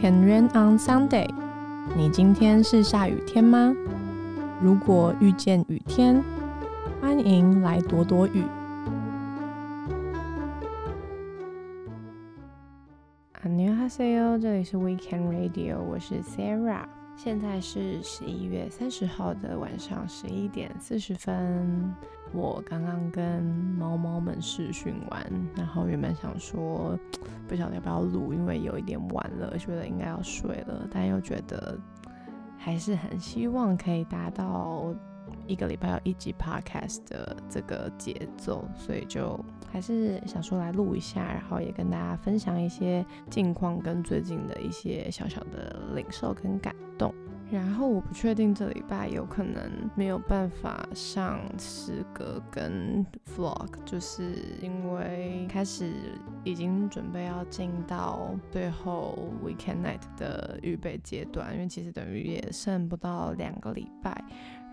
Can rain on Sunday？你今天是下雨天吗？如果遇见雨天，欢迎来躲躲雨。안녕하세요，这里是 Weekend Radio，我是 Sarah。现在是十一月三十号的晚上十一点四十分。 我刚刚跟猫猫们试训完，然后原本想说不晓得要不要录，因为有一点晚了，觉得应该要睡了，但又觉得还是很希望可以达到一个礼拜要一集 podcast 的这个节奏，所以就还是想说来录一下，然后也跟大家分享一些近况跟最近的一些小小的领受跟感动。然后我不确定这礼拜有可能没有办法上诗歌跟 vlog，就是因为开始已经准备要进到最后 weekend night 的预备阶段，因为其实等于也剩不到两个礼拜。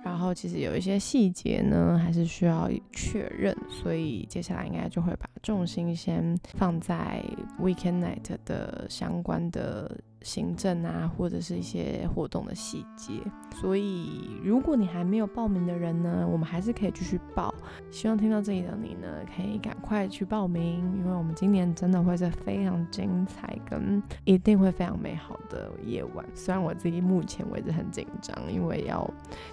然后其实有一些细节呢，还是需要确认，所以接下来应该就会把重心先放在 weekend night 的相关的。行政啊，或者是一些活动的细节，所以如果你还没有报名的人呢，我们还是可以继续报。希望听到这里的你呢，可以赶快去报名，因为我们今年真的会是非常精彩，跟一定会非常美好的夜晚。虽然我自己目前为止很紧张，因为要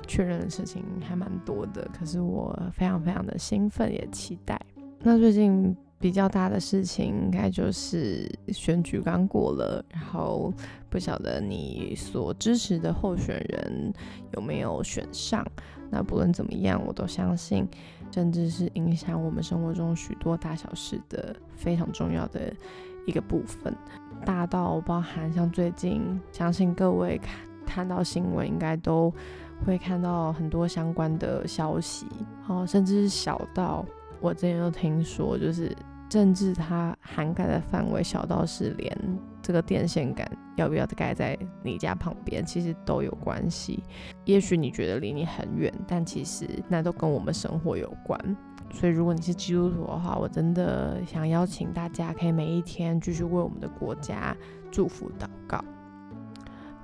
确认的事情还蛮多的，可是我非常非常的兴奋，也期待。那最近。比较大的事情应该就是选举刚过了，然后不晓得你所支持的候选人有没有选上。那不论怎么样，我都相信，政治是影响我们生活中许多大小事的非常重要的一个部分，大到包含像最近，相信各位看看到新闻应该都会看到很多相关的消息，哦，甚至是小到我之前都听说就是。政治它涵盖的范围小到是连这个电线杆要不要盖在你家旁边，其实都有关系。也许你觉得离你很远，但其实那都跟我们生活有关。所以如果你是基督徒的话，我真的想邀请大家，可以每一天继续为我们的国家祝福祷告。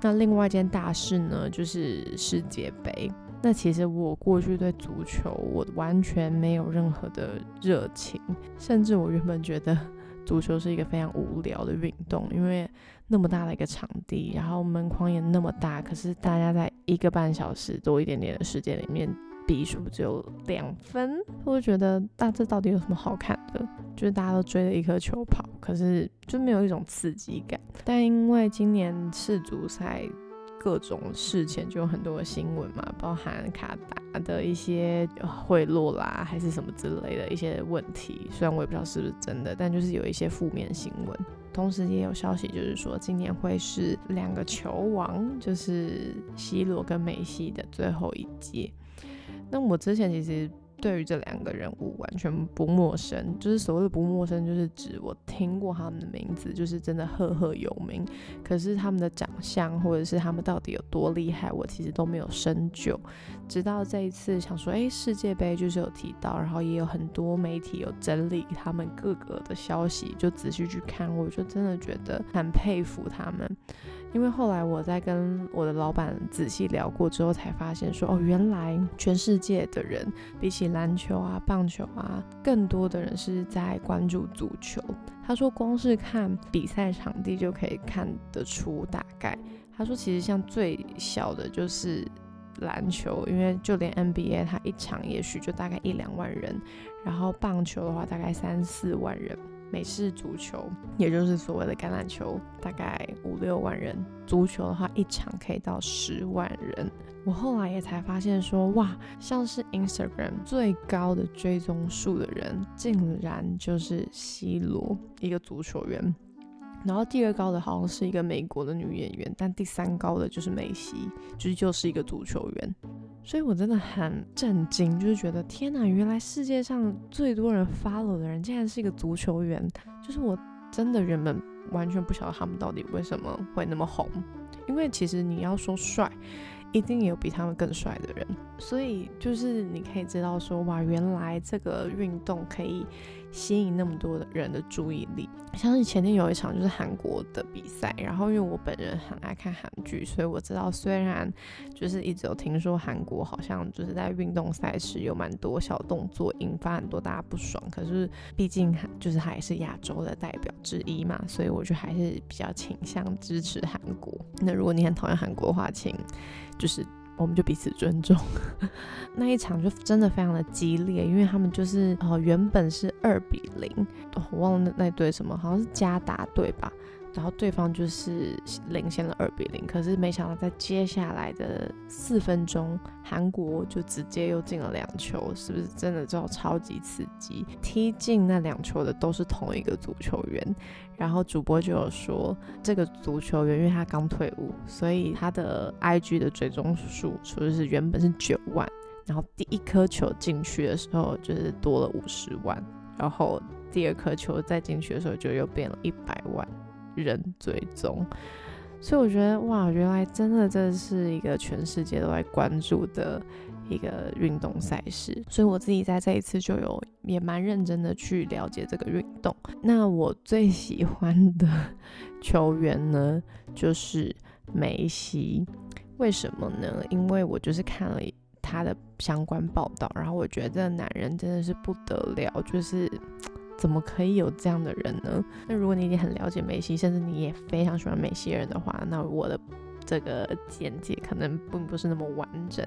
那另外一件大事呢，就是世界杯。那其实我过去对足球，我完全没有任何的热情，甚至我原本觉得 足球是一个非常无聊的运动，因为那么大的一个场地，然后门框也那么大，可是大家在一个半小时多一点点的时间里面，比数只有两分，我就觉得大这到底有什么好看的？就是大家都追着一颗球跑，可是就没有一种刺激感。但因为今年世足赛。各种事前就有很多的新闻嘛，包含卡达的一些贿赂啦，还是什么之类的一些问题。虽然我也不知道是不是真的，但就是有一些负面新闻。同时也有消息，就是说今年会是两个球王，就是 C 罗跟梅西的最后一届。那我之前其实。对于这两个人物完全不陌生，就是所谓的不陌生，就是指我听过他们的名字，就是真的赫赫有名。可是他们的长相或者是他们到底有多厉害，我其实都没有深究。直到这一次想说，哎，世界杯就是有提到，然后也有很多媒体有整理他们各个的消息，就仔细去看，我就真的觉得很佩服他们。因为后来我在跟我的老板仔细聊过之后，才发现说，哦，原来全世界的人比起篮球啊、棒球啊，更多的人是在关注足球。他说，光是看比赛场地就可以看得出大概。他说，其实像最小的就是篮球，因为就连 NBA 它一场也许就大概一两万人，然后棒球的话大概三四万人。美式足球，也就是所谓的橄榄球，大概五六万人；足球的话，一场可以到十万人。我后来也才发现说，哇，像是 Instagram 最高的追踪数的人，竟然就是 C 罗，一个足球员。然后第二高的好像是一个美国的女演员，但第三高的就是梅西，就是就是一个足球员。所以我真的很震惊，就是觉得天哪，原来世界上最多人 follow 的人竟然是一个足球员。就是我真的原本完全不晓得他们到底为什么会那么红，因为其实你要说帅，一定有比他们更帅的人。所以就是你可以知道说，哇，原来这个运动可以。吸引那么多的人的注意力。像是前天有一场就是韩国的比赛，然后因为我本人很爱看韩剧，所以我知道虽然就是一直有听说韩国好像就是在运动赛事有蛮多小动作，引发很多大家不爽，可是毕竟就是还是亚洲的代表之一嘛，所以我就还是比较倾向支持韩国。那如果你很讨厌韩国的话，请就是。我们就彼此尊重。那一场就真的非常的激烈，因为他们就是哦，原本是二比零，我忘了那那队什么，好像是加达队吧。然后对方就是领先了二比零，可是没想到在接下来的四分钟，韩国就直接又进了两球，是不是真的就超级刺激？踢进那两球的都是同一个足球员，然后主播就有说，这个足球员因为他刚退伍，所以他的 IG 的追踪数说是原本是九万，然后第一颗球进去的时候就是多了五十万，然后第二颗球再进去的时候就又变了一百万。人追踪，所以我觉得哇，原来真的这是一个全世界都在关注的一个运动赛事。所以我自己在这一次就有也蛮认真的去了解这个运动。那我最喜欢的球员呢，就是梅西。为什么呢？因为我就是看了他的相关报道，然后我觉得这个男人真的是不得了，就是。怎么可以有这样的人呢？那如果你已经很了解梅西，甚至你也非常喜欢梅西人的话，那我的这个简介可能并不是那么完整，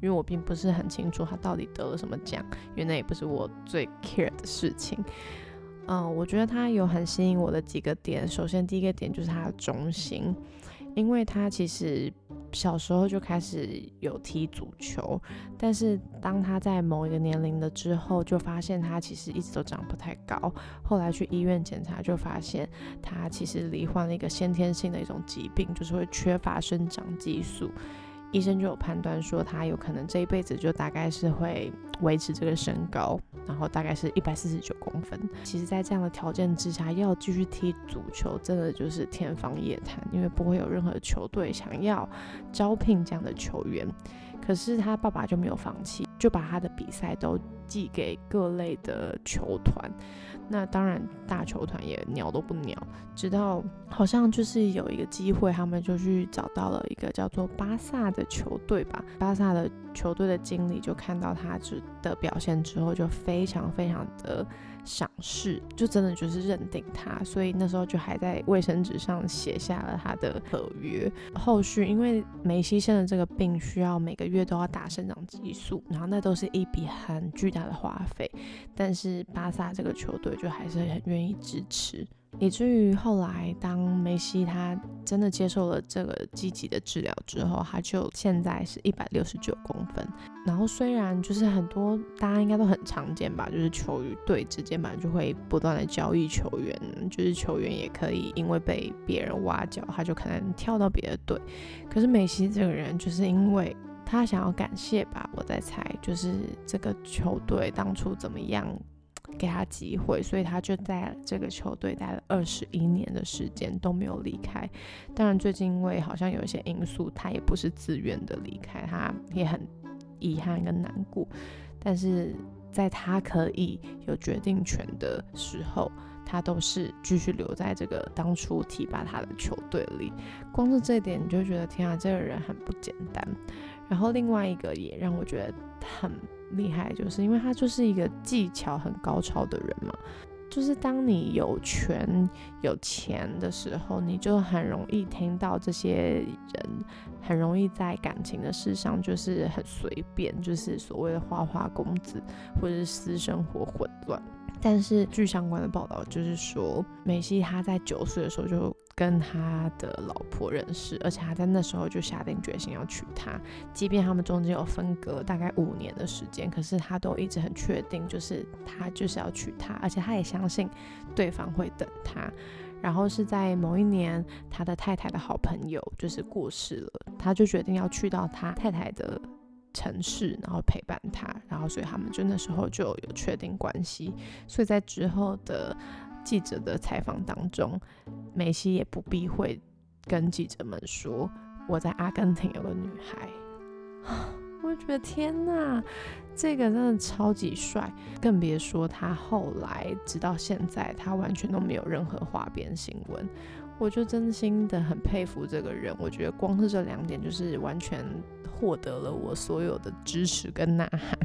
因为我并不是很清楚他到底得了什么奖，因为那也不是我最 care 的事情。嗯，我觉得他有很吸引我的几个点。首先，第一个点就是他的中心。因为他其实小时候就开始有踢足球，但是当他在某一个年龄了之后，就发现他其实一直都长不太高。后来去医院检查，就发现他其实罹患了一个先天性的一种疾病，就是会缺乏生长激素。医生就有判断说，他有可能这一辈子就大概是会维持这个身高，然后大概是一百四十九公分。其实，在这样的条件之下，要继续踢足球，真的就是天方夜谭，因为不会有任何球队想要招聘这样的球员。可是他爸爸就没有放弃，就把他的比赛都寄给各类的球团。那当然，大球团也鸟都不鸟，直到好像就是有一个机会，他们就去找到了一个叫做巴萨的球队吧。巴萨的球队的经理就看到他的表现之后，就非常非常的。赏识就真的就是认定他，所以那时候就还在卫生纸上写下了他的合约。后续因为梅西生的这个病需要每个月都要打生长激素，然后那都是一笔很巨大的花费，但是巴萨这个球队就还是很愿意支持。以至于后来，当梅西他真的接受了这个积极的治疗之后，他就现在是一百六十九公分。然后虽然就是很多大家应该都很常见吧，就是球队之间嘛就会不断的交易球员，就是球员也可以因为被别人挖角，他就可能跳到别的队。可是梅西这个人就是因为他想要感谢吧，我在猜，就是这个球队当初怎么样。给他机会，所以他就在这个球队待了二十一年的时间都没有离开。当然，最近因为好像有一些因素，他也不是自愿的离开，他也很遗憾跟难过。但是在他可以有决定权的时候，他都是继续留在这个当初提拔他的球队里。光是这一点，你就觉得天啊，这个人很不简单。然后另外一个也让我觉得很。厉害，就是因为他就是一个技巧很高超的人嘛。就是当你有权有钱的时候，你就很容易听到这些人很容易在感情的事上就是很随便，就是所谓的花花公子，或者是私生活混乱。但是据相关的报道，就是说梅西他在九岁的时候就。跟他的老婆认识，而且他在那时候就下定决心要娶她。即便他们中间有分隔大概五年的时间，可是他都一直很确定，就是他就是要娶她，而且他也相信对方会等他。然后是在某一年，他的太太的好朋友就是过世了，他就决定要去到他太太的城市，然后陪伴他。然后所以他们就那时候就有确定关系。所以在之后的。记者的采访当中，梅西也不避讳跟记者们说：“我在阿根廷有个女孩。”我觉得天哪，这个真的超级帅，更别说他后来直到现在，他完全都没有任何花边新闻。我就真心的很佩服这个人，我觉得光是这两点就是完全获得了我所有的支持跟呐喊。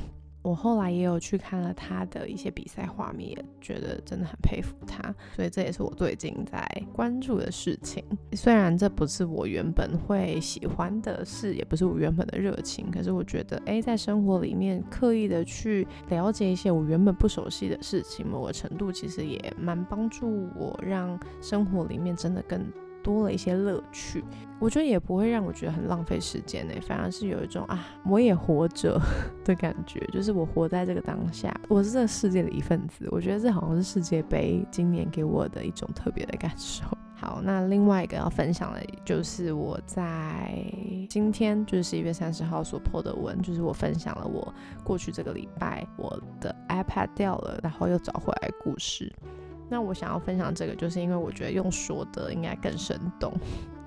我后来也有去看了他的一些比赛画面，也觉得真的很佩服他，所以这也是我最近在关注的事情。虽然这不是我原本会喜欢的事，也不是我原本的热情，可是我觉得，哎，在生活里面刻意的去了解一些我原本不熟悉的事情，某个程度其实也蛮帮助我，让生活里面真的更。多了一些乐趣，我觉得也不会让我觉得很浪费时间呢，反而是有一种啊，我也活着 的感觉，就是我活在这个当下，我是这个世界的一份子。我觉得这好像是世界杯今年给我的一种特别的感受。好，那另外一个要分享的，就是我在今天，就是十一月三十号所破的文，就是我分享了我过去这个礼拜我的 iPad 掉了，然后又找回来故事。那我想要分享这个，就是因为我觉得用说的应该更生动，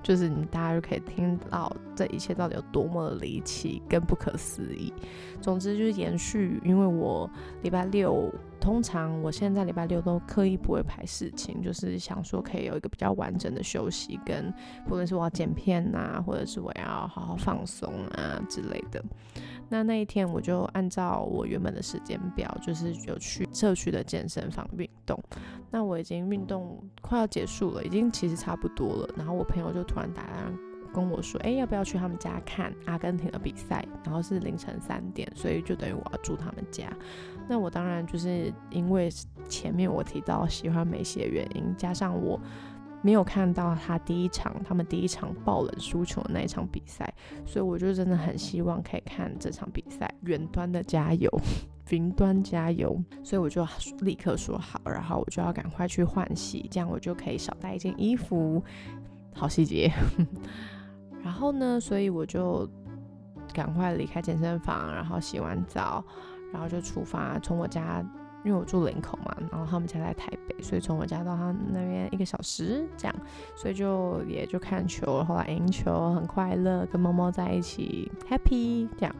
就是你大家就可以听到这一切到底有多么的离奇跟不可思议。总之就是延续，因为我礼拜六通常我现在礼拜六都刻意不会排事情，就是想说可以有一个比较完整的休息，跟不论是我要剪片呐，或者是我要好好放松啊之类的。那那一天我就按照我原本的时间表，就是有去社区的健身房运动。那我已经运动快要结束了，已经其实差不多了。然后我朋友就突然打来跟我说：“哎，要不要去他们家看阿根廷的比赛？”然后是凌晨三点，所以就等于我要住他们家。那我当然就是因为前面我提到喜欢梅西的原因，加上我。没有看到他第一场，他们第一场爆冷输球的那一场比赛，所以我就真的很希望可以看这场比赛。远端的加油，云端加油，所以我就立刻说好，然后我就要赶快去换洗，这样我就可以少带一件衣服。好细节。然后呢，所以我就赶快离开健身房，然后洗完澡，然后就出发，从我家。因为我住林口嘛，然后他们家在台北，所以从我家到他那边一个小时这样，所以就也就看球，后来赢球很快乐，跟猫猫在一起 happy 这样，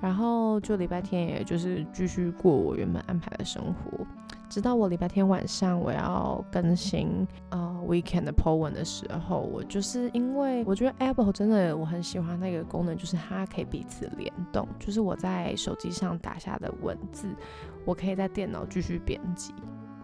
然后就礼拜天也就是继续过我原本安排的生活。直到我礼拜天晚上我要更新呃 weekend 的 po 文的时候，我就是因为我觉得 Apple 真的我很喜欢那个功能，就是它可以彼此联动，就是我在手机上打下的文字，我可以在电脑继续编辑。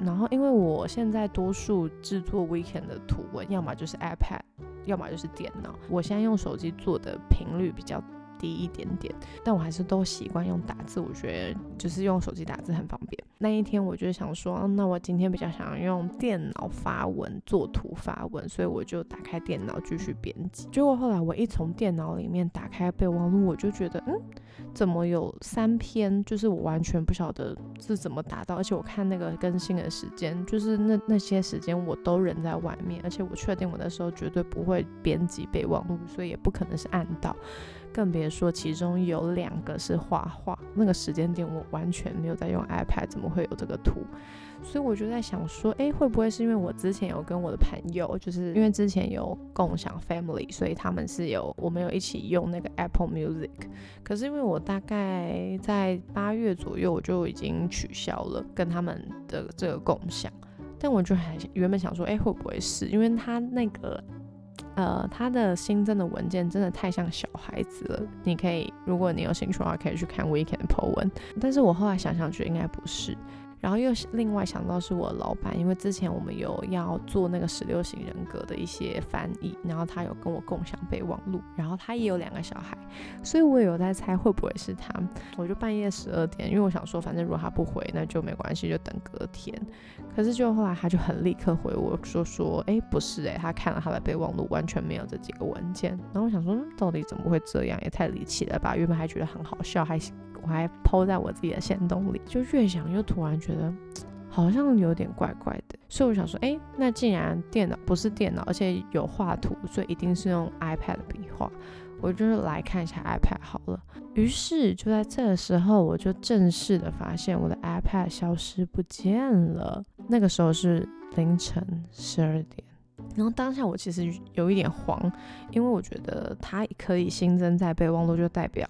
然后因为我现在多数制作 weekend 的图文，要么就是 iPad，要么就是电脑。我现在用手机做的频率比较。低一点点，但我还是都习惯用打字，我觉得就是用手机打字很方便。那一天我就想说，那我今天比较想要用电脑发文、做图发文，所以我就打开电脑继续编辑。结果后来我一从电脑里面打开备忘录，我就觉得，嗯，怎么有三篇？就是我完全不晓得是怎么达到，而且我看那个更新的时间，就是那那些时间我都人在外面，而且我确定我那时候绝对不会编辑备忘录，所以也不可能是按到。更别说其中有两个是画画，那个时间点我完全没有在用 iPad，怎么会有这个图？所以我就在想说，哎，会不会是因为我之前有跟我的朋友，就是因为之前有共享 Family，所以他们是有我们有一起用那个 Apple Music。可是因为我大概在八月左右我就已经取消了跟他们的这个共享，但我就还原本想说，哎，会不会是因为他那个。呃，它的新增的文件真的太像小孩子了。你可以，如果你有兴趣的话，可以去看 Weekend 的 po 文。但是我后来想想，觉得应该不是。然后又是另外想到是我老板，因为之前我们有要做那个十六型人格的一些翻译，然后他有跟我共享备忘录，然后他也有两个小孩，所以我也有在猜会不会是他。我就半夜十二点，因为我想说，反正如果他不回，那就没关系，就等隔天。可是就后来他就很立刻回我说说，哎，不是哎，他看了他的备忘录，完全没有这几个文件。然后我想说，到底怎么会这样？也太离奇了吧！原本还觉得很好笑，还。我还抛在我自己的线洞里，就越想又突然觉得好像有点怪怪的，所以我想说，哎，那既然电脑不是电脑，而且有画图，所以一定是用 iPad 笔画，我就来看一下 iPad 好了。于是就在这个时候，我就正式的发现我的 iPad 消失不见了。那个时候是凌晨十二点。然后当下我其实有一点慌，因为我觉得它可以新增在备忘录，就代表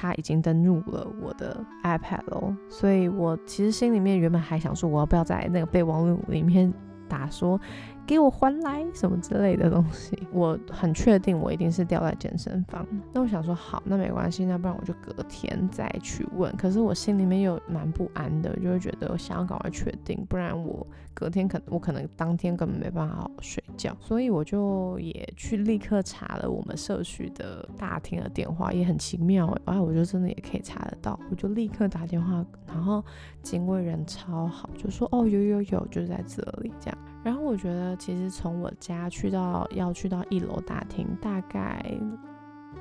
他已经登录了我的 iPad 喽，所以我其实心里面原本还想说，我要不要在那个备忘录里面打说。给我还来什么之类的东西，我很确定我一定是掉在健身房。那我想说好，那没关系，那不然我就隔天再去问。可是我心里面又蛮不安的，就会觉得我想要赶快确定，不然我隔天可能我可能当天根本没办法好好睡觉。所以我就也去立刻查了我们社区的大厅的电话，也很奇妙哎，我就真的也可以查得到，我就立刻打电话，然后警卫人超好，就说哦有有有，就在这里这样。然后我觉得，其实从我家去到要去到一楼大厅，大概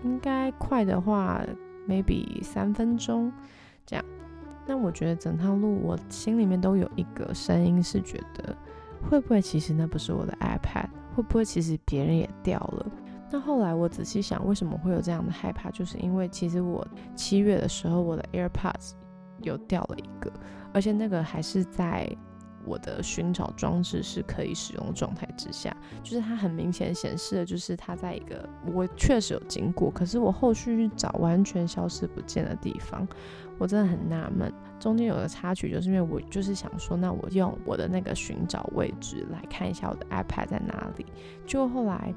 应该快的话，maybe 三分钟这样。那我觉得整趟路，我心里面都有一个声音，是觉得会不会其实那不是我的 iPad，会不会其实别人也掉了？那后来我仔细想，为什么会有这样的害怕？就是因为其实我七月的时候，我的 AirPods 有掉了一个，而且那个还是在。我的寻找装置是可以使用状态之下，就是它很明显显示的，就是它在一个我确实有经过，可是我后续去找完全消失不见的地方，我真的很纳闷。中间有个插曲，就是因为我就是想说，那我用我的那个寻找位置来看一下我的 iPad 在哪里，就后来。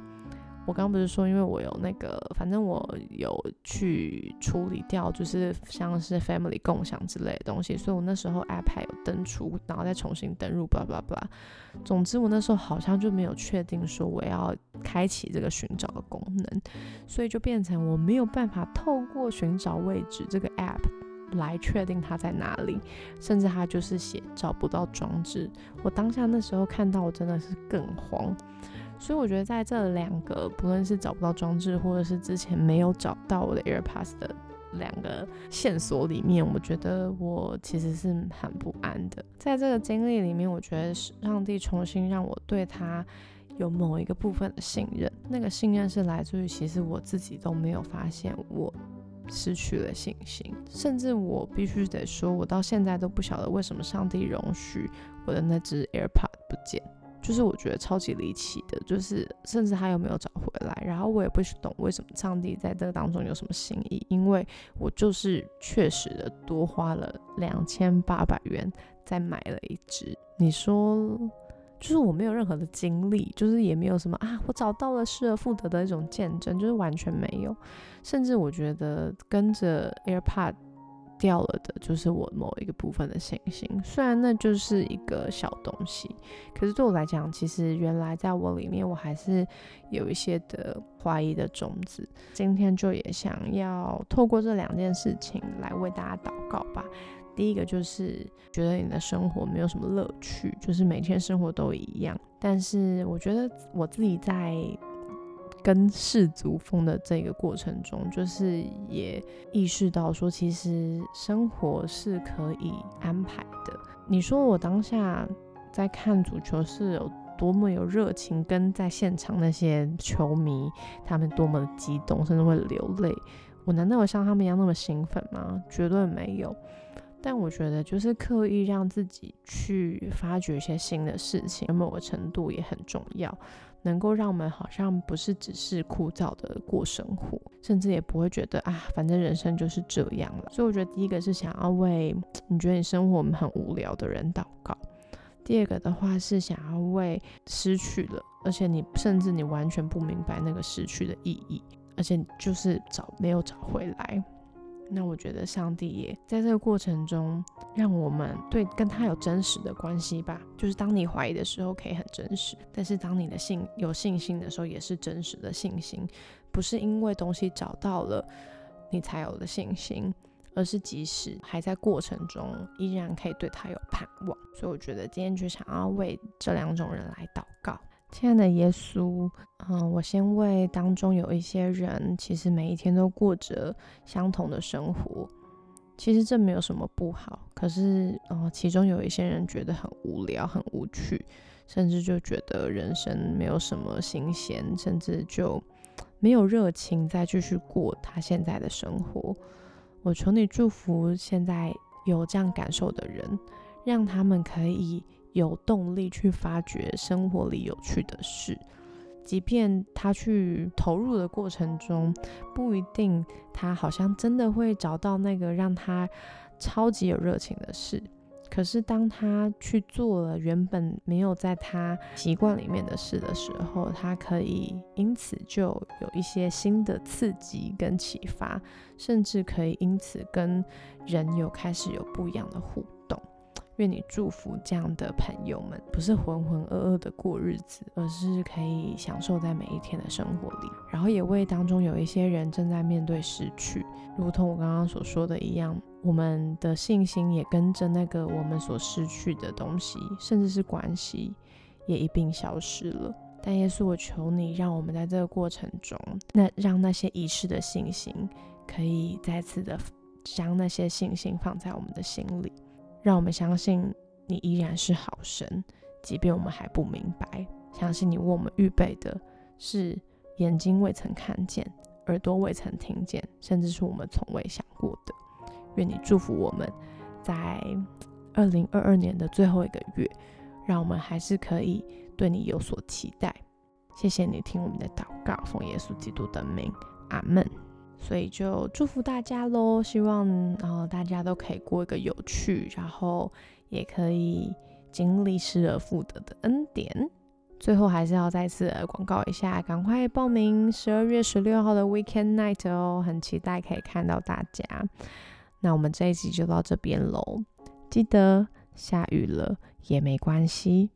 我刚不是说，因为我有那个，反正我有去处理掉，就是像是 family 共享之类的东西，所以我那时候 iPad 有登出，然后再重新登入，巴拉巴拉。总之，我那时候好像就没有确定说我要开启这个寻找的功能，所以就变成我没有办法透过寻找位置这个 app 来确定它在哪里，甚至它就是写找不到装置。我当下那时候看到，我真的是更慌。所以我觉得在这两个，不论是找不到装置，或者是之前没有找到我的 AirPods 的两个线索里面，我觉得我其实是很不安的。在这个经历里面，我觉得是上帝重新让我对他有某一个部分的信任。那个信任是来自于，其实我自己都没有发现我失去了信心，甚至我必须得说，我到现在都不晓得为什么上帝容许我的那只 AirPod 不见。就是我觉得超级离奇的，就是甚至他有没有找回来，然后我也不懂为什么上帝在这个当中有什么心意，因为我就是确实的多花了两千八百元再买了一只。你说，就是我没有任何的经历，就是也没有什么啊，我找到了失而复得的一种见证，就是完全没有，甚至我觉得跟着 AirPod。掉了的就是我某一个部分的信心，虽然那就是一个小东西，可是对我来讲，其实原来在我里面，我还是有一些的怀疑的种子。今天就也想要透过这两件事情来为大家祷告吧。第一个就是觉得你的生活没有什么乐趣，就是每天生活都一样。但是我觉得我自己在。跟氏族风的这个过程中，就是也意识到说，其实生活是可以安排的。你说我当下在看足球是有多么有热情，跟在现场那些球迷他们多么的激动，甚至会流泪，我难道有像他们一样那么兴奋吗？绝对没有。但我觉得，就是刻意让自己去发掘一些新的事情，某个程度也很重要。能够让我们好像不是只是枯燥的过生活，甚至也不会觉得啊，反正人生就是这样了。所以我觉得第一个是想要为你觉得你生活很无聊的人祷告；第二个的话是想要为失去了，而且你甚至你完全不明白那个失去的意义，而且就是找没有找回来。那我觉得上帝也在这个过程中，让我们对跟他有真实的关系吧。就是当你怀疑的时候，可以很真实；但是当你的信有信心的时候，也是真实的信心。不是因为东西找到了，你才有的信心，而是即使还在过程中，依然可以对他有盼望。所以我觉得今天就想要为这两种人来祷告。亲爱的耶稣，嗯，我先为当中有一些人，其实每一天都过着相同的生活，其实这没有什么不好。可是，哦，其中有一些人觉得很无聊、很无趣，甚至就觉得人生没有什么新鲜，甚至就没有热情再继续过他现在的生活。我求你祝福现在有这样感受的人，让他们可以。有动力去发掘生活里有趣的事，即便他去投入的过程中，不一定他好像真的会找到那个让他超级有热情的事。可是当他去做了原本没有在他习惯里面的事的时候，他可以因此就有一些新的刺激跟启发，甚至可以因此跟人有开始有不一样的互动。愿你祝福这样的朋友们，不是浑浑噩噩的过日子，而是可以享受在每一天的生活里。然后也为当中有一些人正在面对失去，如同我刚刚所说的一样，我们的信心也跟着那个我们所失去的东西，甚至是关系，也一并消失了。但耶稣，我求你，让我们在这个过程中，那让那些遗失的信心，可以再次的将那些信心放在我们的心里。让我们相信你依然是好神，即便我们还不明白。相信你为我们预备的是眼睛未曾看见、耳朵未曾听见，甚至是我们从未想过的。愿你祝福我们，在二零二二年的最后一个月，让我们还是可以对你有所期待。谢谢你听我们的祷告，奉耶稣基督的名，阿门。所以就祝福大家喽，希望然后大家都可以过一个有趣，然后也可以经历失而复得的恩典。最后还是要再次广告一下，赶快报名十二月十六号的 Weekend Night 哦，很期待可以看到大家。那我们这一集就到这边喽，记得下雨了也没关系。